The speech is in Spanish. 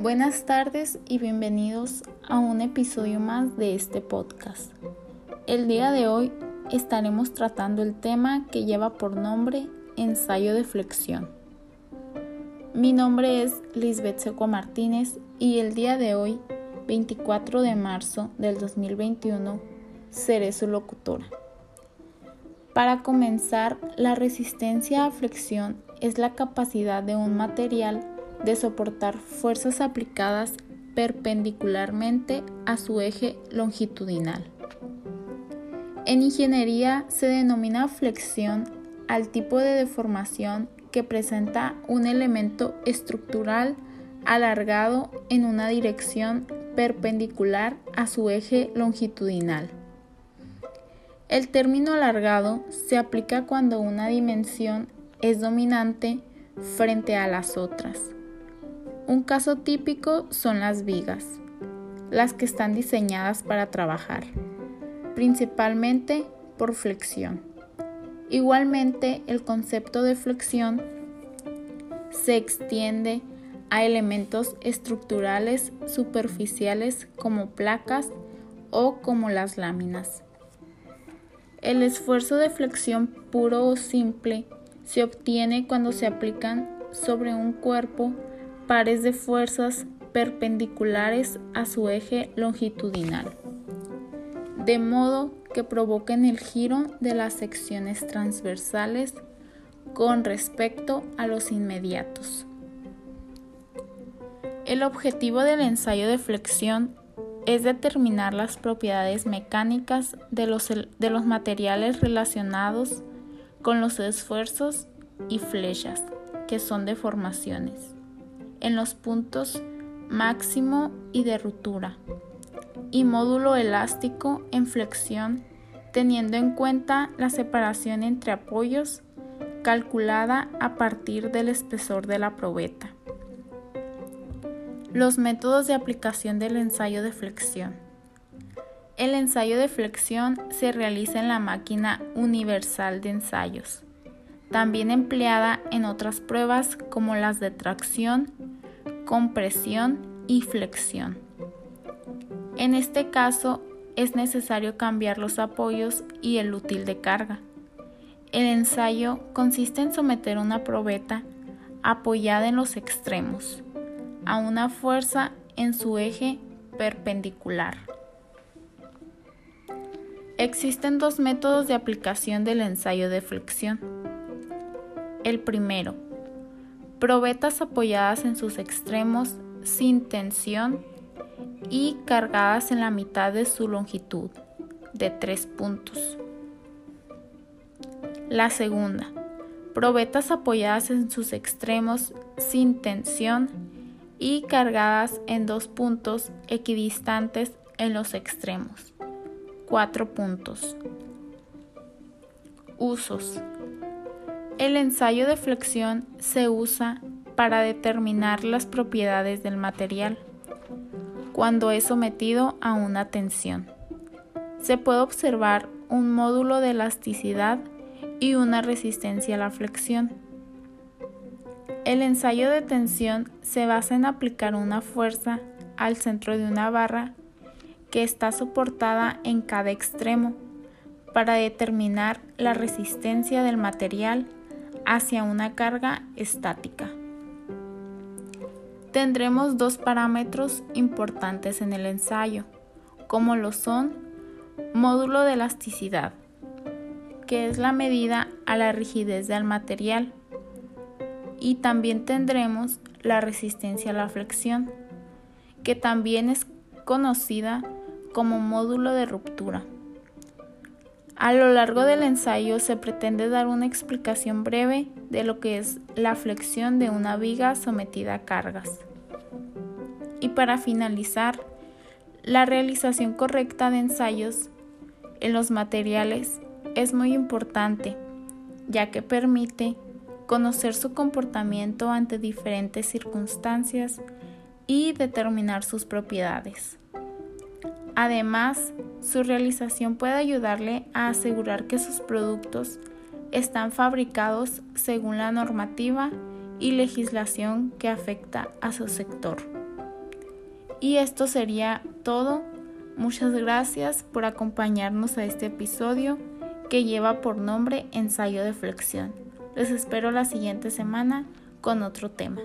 Buenas tardes y bienvenidos a un episodio más de este podcast. El día de hoy estaremos tratando el tema que lleva por nombre ensayo de flexión. Mi nombre es Lisbeth Seco Martínez y el día de hoy, 24 de marzo del 2021, seré su locutora. Para comenzar, la resistencia a flexión es la capacidad de un material de soportar fuerzas aplicadas perpendicularmente a su eje longitudinal. En ingeniería se denomina flexión al tipo de deformación que presenta un elemento estructural alargado en una dirección perpendicular a su eje longitudinal. El término alargado se aplica cuando una dimensión es dominante frente a las otras. Un caso típico son las vigas, las que están diseñadas para trabajar, principalmente por flexión. Igualmente, el concepto de flexión se extiende a elementos estructurales superficiales como placas o como las láminas. El esfuerzo de flexión puro o simple se obtiene cuando se aplican sobre un cuerpo pares de fuerzas perpendiculares a su eje longitudinal, de modo que provoquen el giro de las secciones transversales con respecto a los inmediatos. El objetivo del ensayo de flexión es determinar las propiedades mecánicas de los, de los materiales relacionados con los esfuerzos y flechas, que son deformaciones, en los puntos máximo y de ruptura, y módulo elástico en flexión, teniendo en cuenta la separación entre apoyos calculada a partir del espesor de la probeta. Los métodos de aplicación del ensayo de flexión. El ensayo de flexión se realiza en la máquina universal de ensayos, también empleada en otras pruebas como las de tracción, compresión y flexión. En este caso es necesario cambiar los apoyos y el útil de carga. El ensayo consiste en someter una probeta apoyada en los extremos a una fuerza en su eje perpendicular. Existen dos métodos de aplicación del ensayo de flexión. El primero, probetas apoyadas en sus extremos sin tensión y cargadas en la mitad de su longitud, de tres puntos. La segunda, probetas apoyadas en sus extremos sin tensión y cargadas en dos puntos equidistantes en los extremos. 4 puntos. Usos. El ensayo de flexión se usa para determinar las propiedades del material cuando es sometido a una tensión. Se puede observar un módulo de elasticidad y una resistencia a la flexión. El ensayo de tensión se basa en aplicar una fuerza al centro de una barra que está soportada en cada extremo para determinar la resistencia del material hacia una carga estática. Tendremos dos parámetros importantes en el ensayo, como lo son módulo de elasticidad, que es la medida a la rigidez del material, y también tendremos la resistencia a la flexión, que también es conocida como módulo de ruptura. A lo largo del ensayo se pretende dar una explicación breve de lo que es la flexión de una viga sometida a cargas. Y para finalizar, la realización correcta de ensayos en los materiales es muy importante, ya que permite conocer su comportamiento ante diferentes circunstancias y determinar sus propiedades. Además, su realización puede ayudarle a asegurar que sus productos están fabricados según la normativa y legislación que afecta a su sector. Y esto sería todo. Muchas gracias por acompañarnos a este episodio que lleva por nombre Ensayo de Flexión. Les espero la siguiente semana con otro tema.